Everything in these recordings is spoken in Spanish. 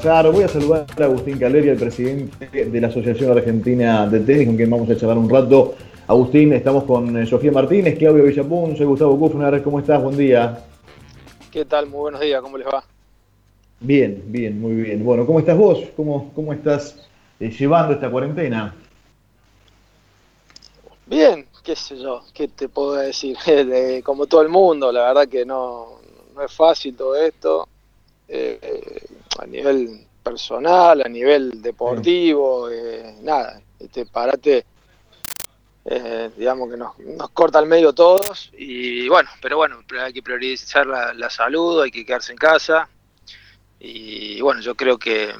Claro, voy a saludar a Agustín Caleri, el presidente de la Asociación Argentina de Tenis, con quien vamos a charlar un rato. Agustín, estamos con eh, Sofía Martínez, Claudio Villapun, soy Gustavo Kufner, ¿cómo estás? Buen día. ¿Qué tal? Muy buenos días, ¿cómo les va? Bien, bien, muy bien. Bueno, ¿cómo estás vos? ¿Cómo, cómo estás eh, llevando esta cuarentena? Bien, qué sé yo, qué te puedo decir. como todo el mundo, la verdad que no, no es fácil todo esto. Eh, a nivel personal, a nivel deportivo, eh, nada, este parate, eh, digamos que nos, nos, corta al medio todos y bueno, pero bueno, hay que priorizar la, salud, hay que quedarse en casa y bueno, yo creo que,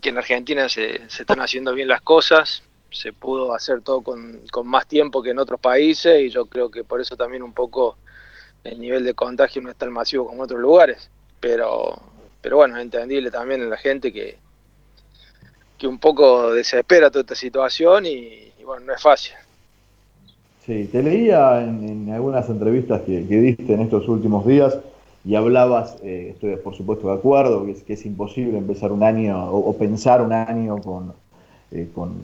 que en Argentina se, se, están haciendo bien las cosas, se pudo hacer todo con, con más tiempo que en otros países y yo creo que por eso también un poco el nivel de contagio no es tan masivo como en otros lugares, pero pero bueno, es entendible también en la gente que, que un poco desespera toda esta situación y, bueno, no es fácil. Sí, te leía en, algunas entrevistas que, diste en estos últimos días y hablabas, eh, estoy por supuesto de acuerdo, que es, que es imposible empezar un año o, pensar un año con, eh, con,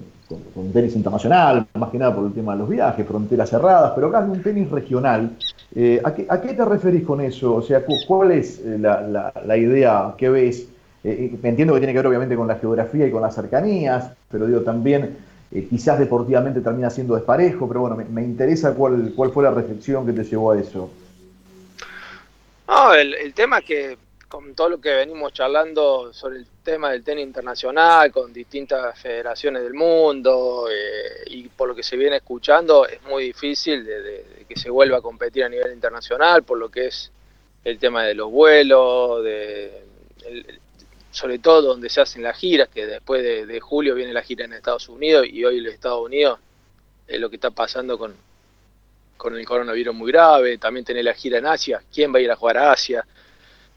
tenis internacional, más que nada por el tema de los viajes, fronteras cerradas, pero acá hay un tenis regional eh, ¿a, qué, ¿a, qué, te referís con eso? O sea, ¿cuál es eh, la, la, idea que ves? Eh, entiendo que tiene que ver obviamente con la geografía y con las cercanías, pero digo también, quizás deportivamente termina siendo desparejo, pero bueno, me, interesa cuál, cuál fue la reflexión que te llevó a eso. No, el, tema es que con todo lo que venimos charlando sobre el tema del tenis internacional, con distintas federaciones del mundo eh, y por lo que se viene escuchando, es muy difícil de, que se vuelva a competir a nivel internacional, por lo que es el tema de los vuelos, de, sobre todo donde se hacen las giras, que después de, julio viene la gira en Estados Unidos y hoy los Estados Unidos es lo que está pasando con, con el coronavirus muy grave, también tiene la gira en Asia, ¿quién va a ir a jugar a Asia?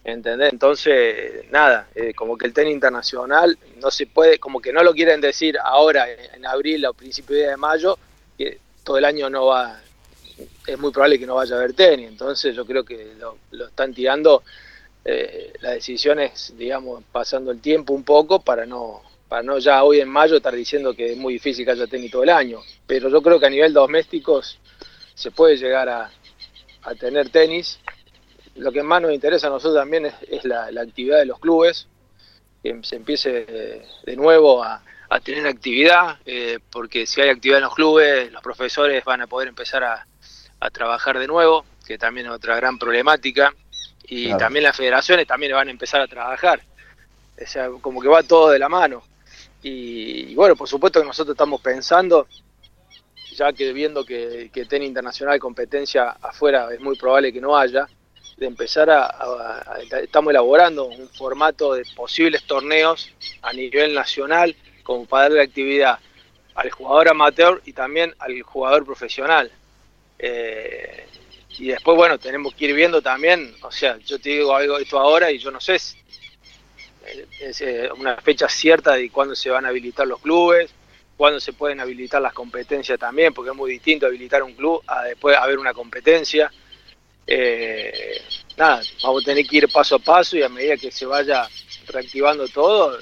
¿entendés? Entonces, nada, eh, como que el tenis internacional no se puede, como que no lo quieren decir ahora, en abril o principio de mayo, que todo el año no va, es muy probable que no vaya a haber tenis, entonces yo creo que lo, están tirando eh, las decisiones, digamos, pasando el tiempo un poco para no para no ya hoy en mayo estar diciendo que es muy difícil que haya tenis todo el año, pero yo creo que a nivel domésticos se puede llegar a, a tener tenis. Lo que más nos interesa a nosotros también es, la, actividad de los clubes, que se empiece de nuevo a, tener actividad, eh, porque si hay actividad en los clubes, los profesores van a poder empezar a, trabajar de nuevo, que también es otra gran problemática, y también las federaciones también van a empezar a trabajar. O sea, como que va todo de la mano. Y, bueno, por supuesto que nosotros estamos pensando, ya que viendo que, que tenis internacional competencia afuera es muy probable que no haya, de empezar a, estamos elaborando un formato de posibles torneos a nivel nacional como para darle actividad al jugador amateur y también al jugador profesional. Eh, y después, bueno, tenemos que ir viendo también, o sea, yo te digo algo esto ahora y yo no sé si es eh, una fecha cierta de cuándo se van a habilitar los clubes, cuándo se pueden habilitar las competencias también, porque es muy distinto habilitar un club a después haber una competencia. Eh, nada, vamos a tener que ir paso a paso y a medida que se vaya reactivando todo,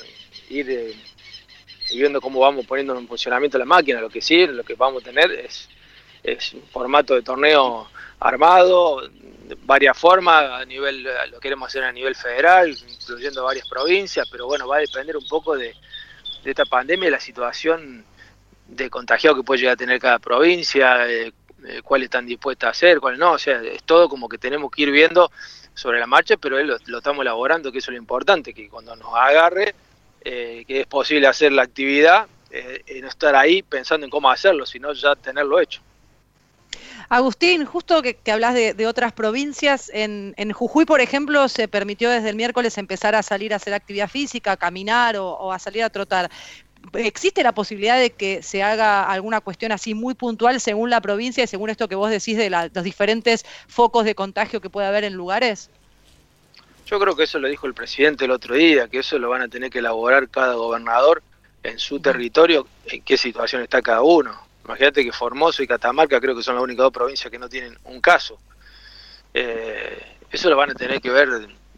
ir eh, viendo cómo vamos poniendo en funcionamiento la máquina. Lo que sí, lo que vamos a tener es, es un formato de torneo armado, de varias formas, a nivel, lo queremos hacer a nivel federal, incluyendo varias provincias, pero bueno, va a depender un poco de, de esta pandemia la situación de contagiado que puede llegar a tener cada provincia, eh, eh, cuáles están dispuestas a hacer, cuáles no, o sea, es todo como que tenemos que ir viendo sobre la marcha, pero él lo, estamos elaborando, que eso es lo importante, que cuando nos agarre, eh, que es posible hacer la actividad, eh, no estar ahí pensando en cómo hacerlo, sino ya tenerlo hecho. Agustín, justo que, hablas de, otras provincias, en, Jujuy, por ejemplo, se permitió desde el miércoles empezar a salir a hacer actividad física, a caminar o a salir a trotar. ¿Existe la posibilidad de que se haga alguna cuestión así muy puntual según la provincia y según esto que vos decís de los diferentes focos de contagio que puede haber en lugares? Yo creo que eso lo dijo el presidente el otro día, que eso lo van a tener que elaborar cada gobernador en su territorio, en qué situación está cada uno. Imagínate que Formoso y Catamarca creo que son las únicas dos provincias que no tienen un caso. Eh, eso lo van a tener que ver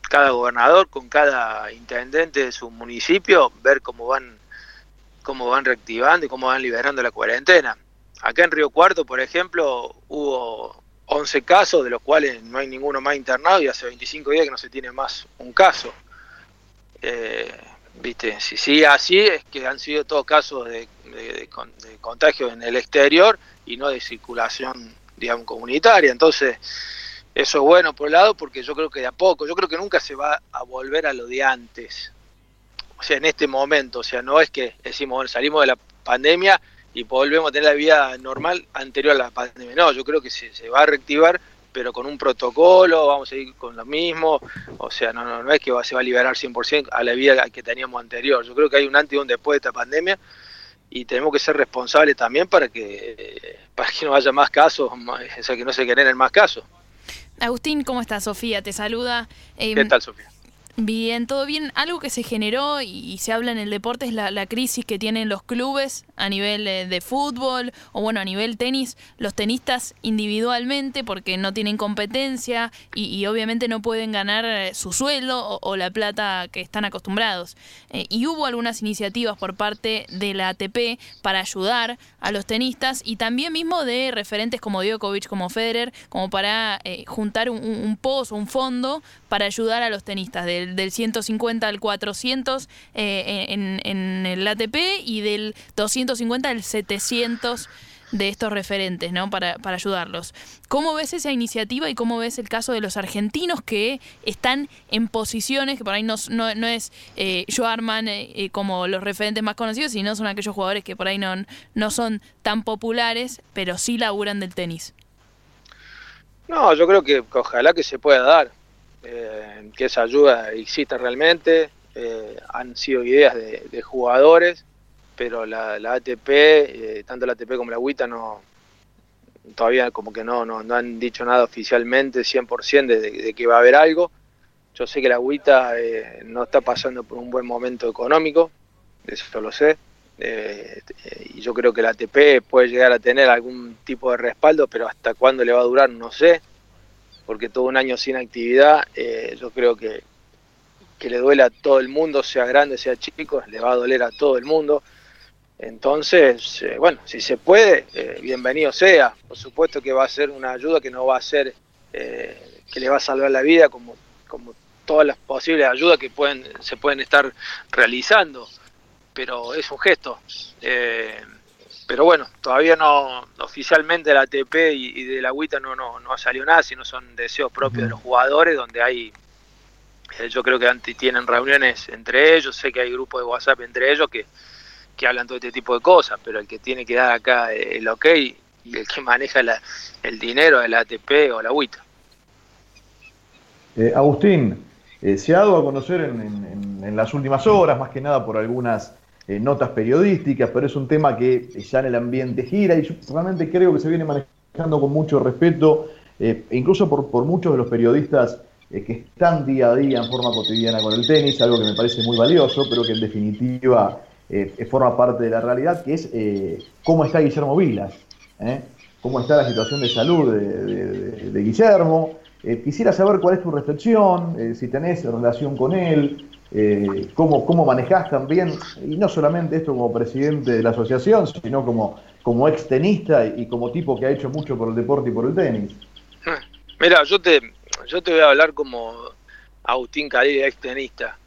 cada gobernador, con cada intendente de su municipio, ver cómo van, cómo van reactivando y cómo van liberando la cuarentena. Acá en Río Cuarto, por ejemplo, hubo 11 casos, de los cuales no hay ninguno más internado y hace 25 días que no se tiene más un caso. Eh, ¿Viste? Si sigue así, es que han sido todos casos de, de, contagio en el exterior y no de circulación, digamos, comunitaria. Entonces, eso es bueno por un lado, porque yo creo que de a poco, yo creo que nunca se va a volver a lo de antes. O sea, en este momento, o sea, no es que decimos, bueno, salimos de la pandemia y volvemos a tener la vida normal anterior a la pandemia. No, yo creo que se va a reactivar, pero con un protocolo, vamos a ir con lo mismo. O sea, no, no, no es que se va a liberar 100% a la vida que teníamos anterior. Yo creo que hay un antes y un después de esta pandemia y tenemos que ser responsables también para que, para que no haya más casos, o sea, que no se generen más casos. Agustín, ¿cómo estás? Sofía te saluda. ¿Qué em, tal, Sofía? Bien, todo bien. Algo que se generó y, se habla en el deporte es la, crisis que tienen los clubes a nivel de, fútbol o bueno, a nivel tenis, los tenistas individualmente porque no tienen competencia y, obviamente no pueden ganar eh, su sueldo o, la plata que están acostumbrados. Eh, y hubo algunas iniciativas por parte de la ATP para ayudar a los tenistas y también mismo de referentes como Djokovic, como Federer, como para eh, juntar un, un pozo, un fondo para ayudar a los tenistas del, 150 al 400 eh, en, el ATP y del 250 al 700 de estos referentes, ¿no? Para, para, ayudarlos. ¿Cómo ves esa iniciativa y cómo ves el caso de los argentinos que están en posiciones que por ahí no, no, es eh, Joarman eh, eh, como los referentes más conocidos, sino son aquellos jugadores que por ahí no, no son tan populares, pero sí laburan del tenis? No, yo creo que ojalá que se pueda dar. Eh, que esa ayuda exista realmente. Eh, han sido ideas de, jugadores, pero la, ATP, eh, tanto la ATP como la UITA, no, todavía como que no, no, han dicho nada oficialmente 100% de, de, que va a haber algo. Yo sé que la UITA no está pasando por un buen momento económico, eso lo sé. y yo creo que la ATP puede llegar a tener algún tipo de respaldo, pero hasta cuándo le va a durar no sé porque todo un año sin actividad, eh, yo creo que, que le duele a todo el mundo, sea grande, sea chico, le va a doler a todo el mundo. Entonces, eh, bueno, si se puede, eh, bienvenido sea. Por supuesto que va a ser una ayuda que no va a ser, que le va a salvar la vida como, como todas las posibles ayudas que pueden, se pueden estar realizando. Pero es un gesto pero bueno, todavía no, oficialmente la ATP y, de la agüita no, no, no ha salido nada, sino son deseos propios de los jugadores, donde hay, eh, yo creo que antes tienen reuniones entre ellos, sé que hay grupos de WhatsApp entre ellos que, que hablan todo este tipo de cosas, pero el que tiene que dar acá el ok y el que maneja el dinero es la ATP o la agüita. Eh, Agustín, eh, se ha dado a conocer en, en las últimas horas, más que nada por algunas eh, notas periodísticas, pero es un tema que ya en el ambiente gira y yo realmente creo que se viene manejando con mucho respeto, eh, e incluso por, por, muchos de los periodistas eh, que están día a día en forma cotidiana con el tenis, algo que me parece muy valioso, pero que en definitiva forma parte de la realidad, que es cómo está Guillermo Vilas, cómo está la situación de salud de, de Guillermo. Quisiera saber cuál es tu reflexión, si tenés relación con él, eh, cómo, cómo manejás también, y no solamente esto como presidente de la asociación, sino como, como ex tenista y como tipo que ha hecho mucho por el deporte y por el tenis. Mira, yo te, yo te voy a hablar como Agustín Cali, ex tenista.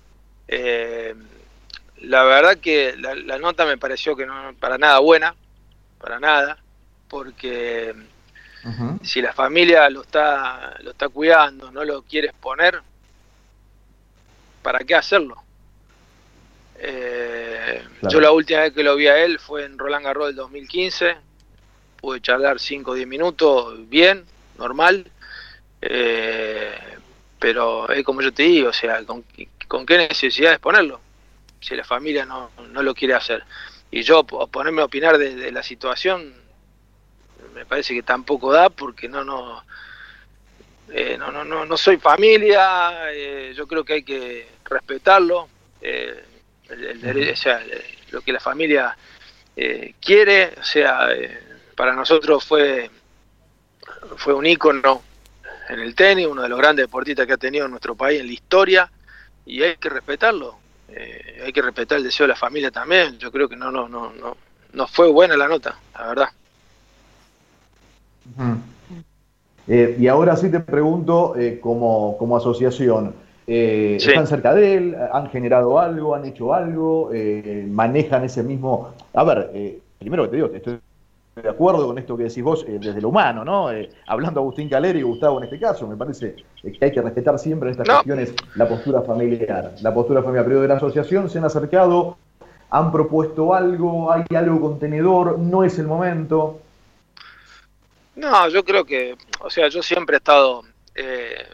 Eh, la verdad que la, nota me pareció que no para nada buena, para nada, porque si la familia lo está, lo está cuidando, no lo quiere exponer, ¿para qué hacerlo? Eh, yo la última vez que lo vi a él fue en Roland Garros del 2015, pude charlar 5 o 10 minutos, bien, normal, eh, pero es como yo te digo, o sea, ¿con, qué necesidad es ponerlo? Si la familia no, lo quiere hacer. Y yo ponerme a opinar de, la situación, me parece que tampoco da porque no, no, eh, no, no, no, no soy familia, yo creo que hay que respetarlo, eh, el, o sea, lo que la familia eh, quiere, o sea, eh, para nosotros fue, fue un ícono en el tenis, uno de los grandes deportistas que ha tenido en nuestro país en la historia, y hay que respetarlo. Eh, hay que respetar el deseo de la familia también. Yo creo que no, no, no, no, no fue buena la nota, la verdad. Eh, y ahora sí te pregunto, eh, como, como, asociación, ¿están cerca de él? ¿Han generado algo? ¿Han hecho algo? ¿Manejan ese mismo...? A ver, primero que te digo, estoy de acuerdo con esto que decís vos desde lo humano, ¿no? hablando Agustín Caleri y Gustavo en este caso, me parece que hay que respetar siempre en estas cuestiones la postura familiar, la postura familiar. Pero de la asociación se han acercado, han propuesto algo, hay algo contenedor, no es el momento. No, yo creo que, o sea, yo siempre he estado eh,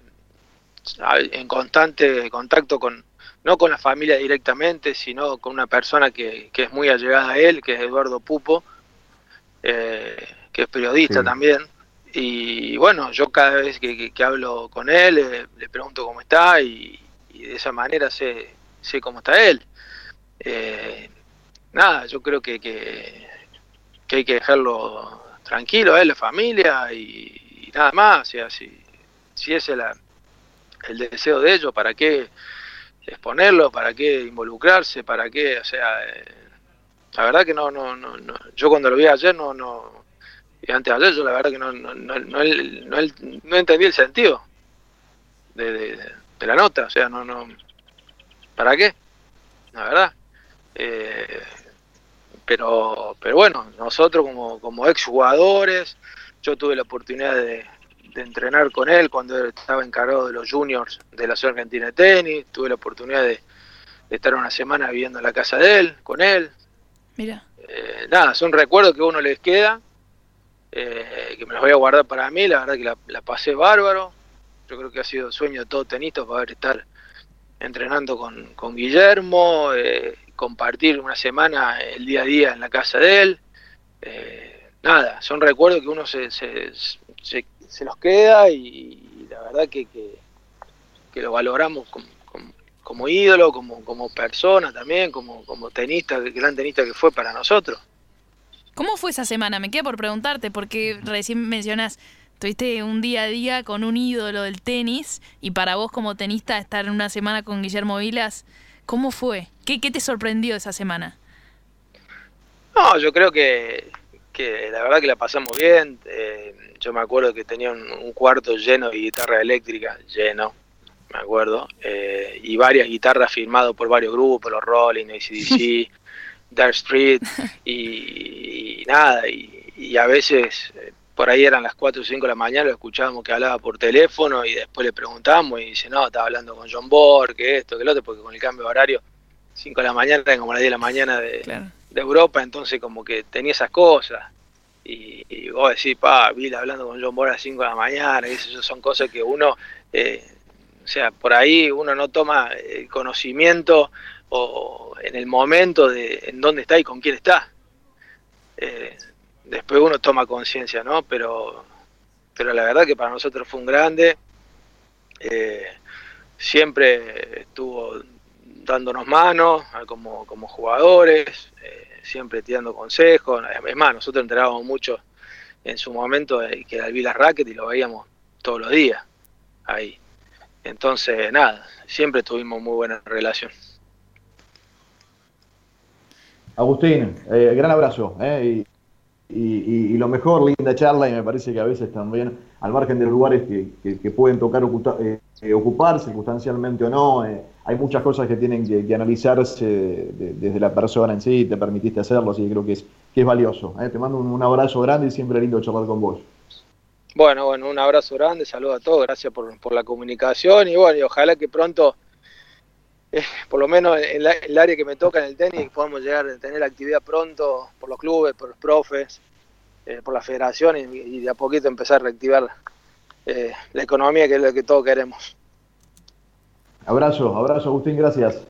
en constante contacto con, no con la familia directamente, sino con una persona que, que es muy allegada a él, que es Eduardo Pupo, eh, que es periodista también. Y bueno, yo cada vez que, hablo con él eh, le pregunto cómo está y, de esa manera sé, sé cómo está él. Eh, nada, yo creo que, que, hay que dejarlo tranquilo, él, la familia y, nada más. O sea, si, si ese es el deseo de ellos, ¿para qué exponerlo? ¿Para qué involucrarse? ¿Para qué? O sea, eh, la verdad que no, no, no, no, yo cuando lo vi ayer no, no, y antes de ayer yo la verdad que no, no, no, no, entendí el sentido de, de, la nota, o sea, no, no, ¿para qué? La verdad. Eh, pero, pero bueno, nosotros como, como ex jugadores, yo tuve la oportunidad de, entrenar con él cuando estaba encargado de los juniors de la Ciudad Argentina de Tenis, tuve la oportunidad de, estar una semana viviendo en la casa de él, con él. Mira. Eh, nada, son recuerdos que a uno les queda eh, que me los voy a guardar para mí, la verdad que la, pasé bárbaro, yo creo que ha sido sueño de todo tenista poder estar entrenando con, Guillermo, eh, compartir una semana el día a día en la casa de él, eh, nada, son recuerdos que uno se, se, se, los queda y, la verdad que, que, lo valoramos como, como, ídolo, como, como persona también, como, como tenista, el gran tenista que fue para nosotros. ¿Cómo fue esa semana? Me queda por preguntarte, porque recién mencionas, tuviste un día a día con un ídolo del tenis, y para vos como tenista estar una semana con Guillermo Vilas, ¿cómo fue? ¿Qué, qué te sorprendió esa semana? No, yo creo que, que la verdad que la pasamos bien. Eh, yo me acuerdo que tenía un, cuarto lleno de guitarra eléctrica, lleno, me acuerdo, eh, y varias guitarras firmadas por varios grupos, los Rolling, ACDC. Dark Street y, nada, y, a veces eh, por ahí eran las 4 o 5 de la mañana, lo escuchábamos que hablaba por teléfono y después le preguntamos y dice, no, estaba hablando con John Borg, que esto, que lo otro, porque con el cambio de horario, 5 de la mañana eran como las 10 de la mañana de, Europa, entonces como que tenía esas cosas. Y, y vos decís, pa, vi hablando con John Borg a las 5 de la mañana, y eso son cosas que uno, eh, o sea, por ahí uno no toma el conocimiento o en el momento de en dónde está y con quién está. Eh, después uno toma conciencia, ¿no? Pero, pero la verdad que para nosotros fue un grande. Eh, siempre estuvo dándonos manos como, como jugadores, eh, siempre tirando consejos. Es más, nosotros entrenábamos mucho en su momento que era el Vila Racket y lo veíamos todos los días ahí. Entonces, nada, siempre tuvimos muy buena relación. Agustín, eh, gran abrazo. Eh, y, lo mejor, linda charla, y me parece que a veces también, al margen de lugares que, pueden tocar eh, ocupar, circunstancialmente o no, hay muchas cosas que tienen que, analizarse desde la persona en sí, te permitiste hacerlo, así que creo que es, que es valioso. Te mando un, abrazo grande y siempre lindo charlar con vos. Bueno, bueno, un abrazo grande, saludo a todos, gracias por, por la comunicación y bueno, y ojalá que pronto eh, por lo menos en el área que me toca en el tenis, podamos llegar a tener actividad pronto por los clubes, por los profes, eh, por la federación y, de a poquito empezar a reactivar eh, la economía que es lo que todos queremos. Abrazo, abrazo Agustín, gracias.